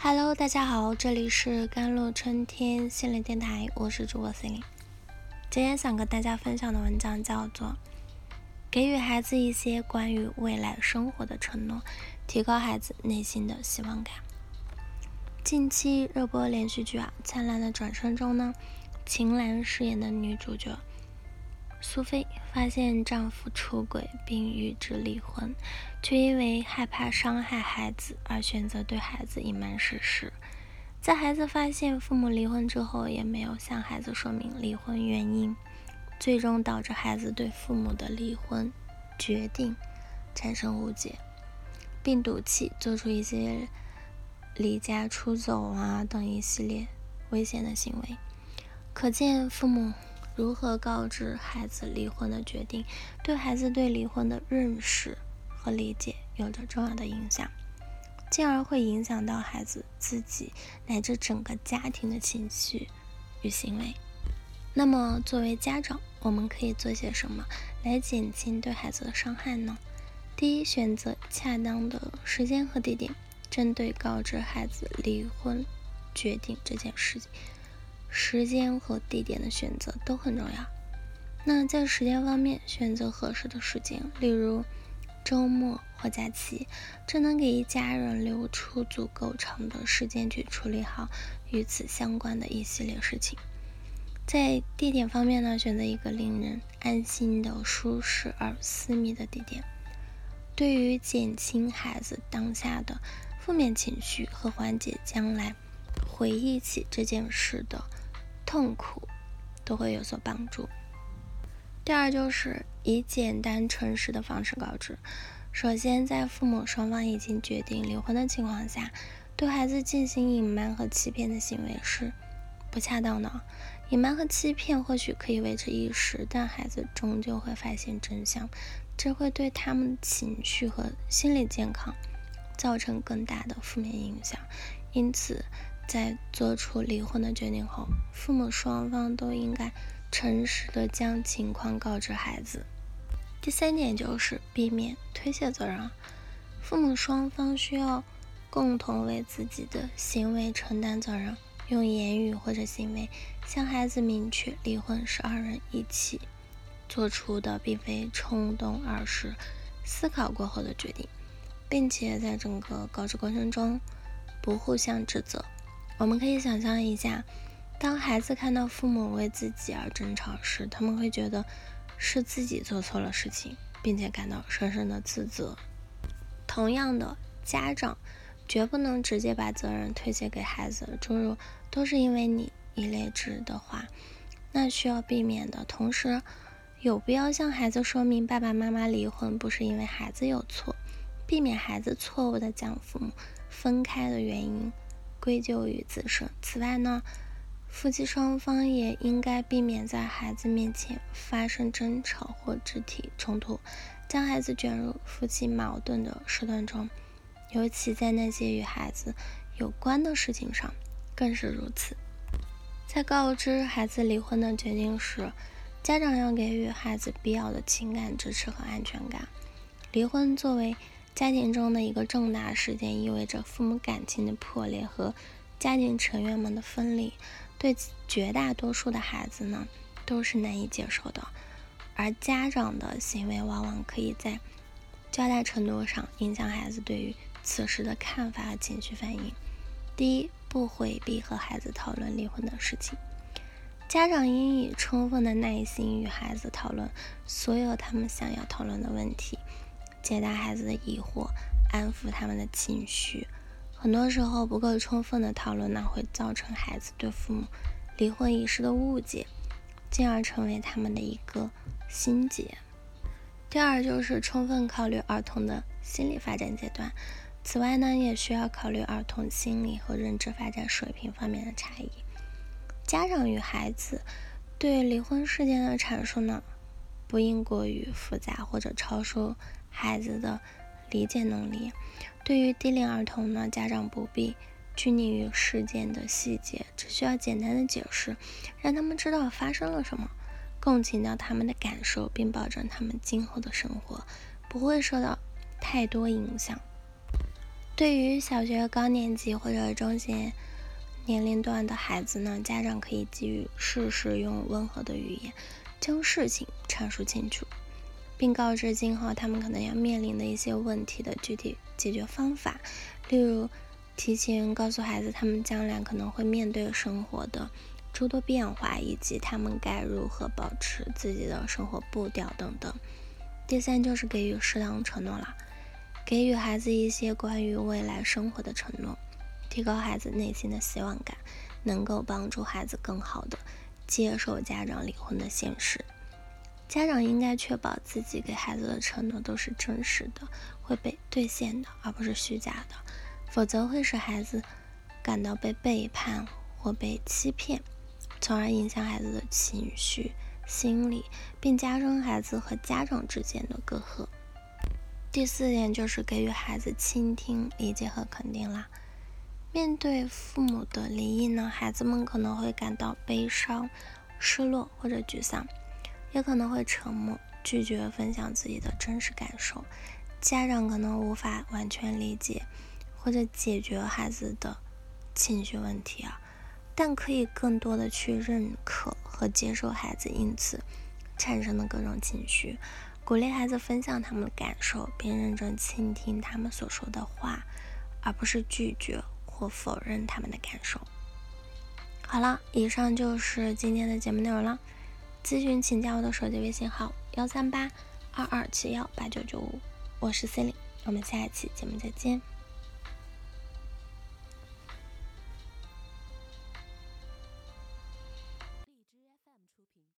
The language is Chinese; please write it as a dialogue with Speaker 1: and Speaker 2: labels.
Speaker 1: Hello，大家好，这里是甘露春天心灵电台，我是主播 C 零今天想跟大家分享的文章叫做《给予孩子一些关于未来生活的承诺，提高孩子内心的希望感》。近期热播连续剧啊，《灿烂的转身》中呢，秦岚饰演的女主角。苏菲发现丈夫出轨并与之离婚，却因为害怕伤害孩子而选择对孩子隐瞒事实。在孩子发现父母离婚之后，也没有向孩子说明离婚原因，最终导致孩子对父母的离婚决定产生误解，并赌气做出一些离家出走啊等一系列危险的行为。可见父母。如何告知孩子离婚的决定，对孩子对离婚的认识和理解有着重要的影响，进而会影响到孩子自己乃至整个家庭的情绪与行为。那么，作为家长，我们可以做些什么来减轻对孩子的伤害呢？第一，选择恰当的时间和地点，针对告知孩子离婚决定这件事情。时间和地点的选择都很重要。那在时间方面，选择合适的时间，例如周末或假期，这能给一家人留出足够长的时间去处理好与此相关的一系列事情。在地点方面呢，选择一个令人安心的、舒适而私密的地点，对于减轻孩子当下的负面情绪和缓解将来回忆起这件事的。痛苦都会有所帮助。第二就是以简单诚实的方式告知。首先，在父母双方已经决定离婚的情况下，对孩子进行隐瞒和欺骗的行为是不恰当的。隐瞒和欺骗或许可以维持一时，但孩子终究会发现真相，这会对他们情绪和心理健康造成更大的负面影响。因此，在做出离婚的决定后，父母双方都应该诚实的将情况告知孩子。第三点就是避免推卸责任，父母双方需要共同为自己的行为承担责任，用言语或者行为向孩子明确，离婚是二人一起做出的，并非冲动，而是思考过后的决定，并且在整个告知过程中不互相指责。我们可以想象一下，当孩子看到父母为自己而争吵时，他们会觉得是自己做错了事情，并且感到深深的自责。同样的，家长绝不能直接把责任推卸给孩子，诸如“都是因为你”一类之的话，那需要避免的。同时，有必要向孩子说明，爸爸妈妈离婚不是因为孩子有错，避免孩子错误的将父母分开的原因。归咎于自身。此外呢，夫妻双方也应该避免在孩子面前发生争吵或肢体冲突，将孩子卷入夫妻矛盾的事段中，尤其在那些与孩子有关的事情上更是如此。在告知孩子离婚的决定时，家长要给予孩子必要的情感支持和安全感。离婚作为家庭中的一个重大事件意味着父母感情的破裂和家庭成员们的分离，对绝大多数的孩子呢都是难以接受的。而家长的行为往往可以在较大程度上影响孩子对于此事的看法和情绪反应。第一，不回避和孩子讨论离婚的事情，家长应以充分的耐心与孩子讨论所有他们想要讨论的问题。解答孩子的疑惑，安抚他们的情绪。很多时候，不够充分的讨论呢，会造成孩子对父母离婚一事的误解，进而成为他们的一个心结。第二，就是充分考虑儿童的心理发展阶段。此外呢，也需要考虑儿童心理和认知发展水平方面的差异。家长与孩子对离婚事件的阐述呢，不应过于复杂或者超出。孩子的理解能力，对于低龄儿童呢，家长不必拘泥于事件的细节，只需要简单的解释，让他们知道发生了什么，共情到他们的感受，并保证他们今后的生活不会受到太多影响。对于小学高年级或者中学年龄段的孩子呢，家长可以给予适时用温和的语言将事情阐述清楚，并告知今后他们可能要面临的一些问题的具体解决方法。例如，提前告诉孩子他们将来可能会面对生活的诸多变化，以及他们该如何保持自己的生活步调等等。第三就是给予适当承诺了。给予孩子一些关于未来生活的承诺，提高孩子内心的希望感，能够帮助孩子更好的接受家长离婚的现实。家长应该确保自己给孩子的承诺都是真实的，会被兑现的，而不是虚假的，否则会使孩子感到被背叛或被欺骗，从而影响孩子的情绪、心理，并加深孩子和家长之间的隔阂。第四点就是给予孩子倾听、理解和肯定啦。面对父母的离异呢，孩子们可能会感到悲伤、失落或者沮丧，也可能会沉默，拒绝分享自己的真实感受。家长可能无法完全理解或者解决孩子的情绪问题啊，但可以更多的去认可和接受孩子因此产生的各种情绪。鼓励孩子分享他们的感受，并认真倾听他们所说的话，而不是拒绝或否认他们的感受。好了，以上就是今天的节目内容了。咨询请加我的手机微信号：幺三八二二七幺八九九五，我是 c e l i n e 我们下一期节目再见。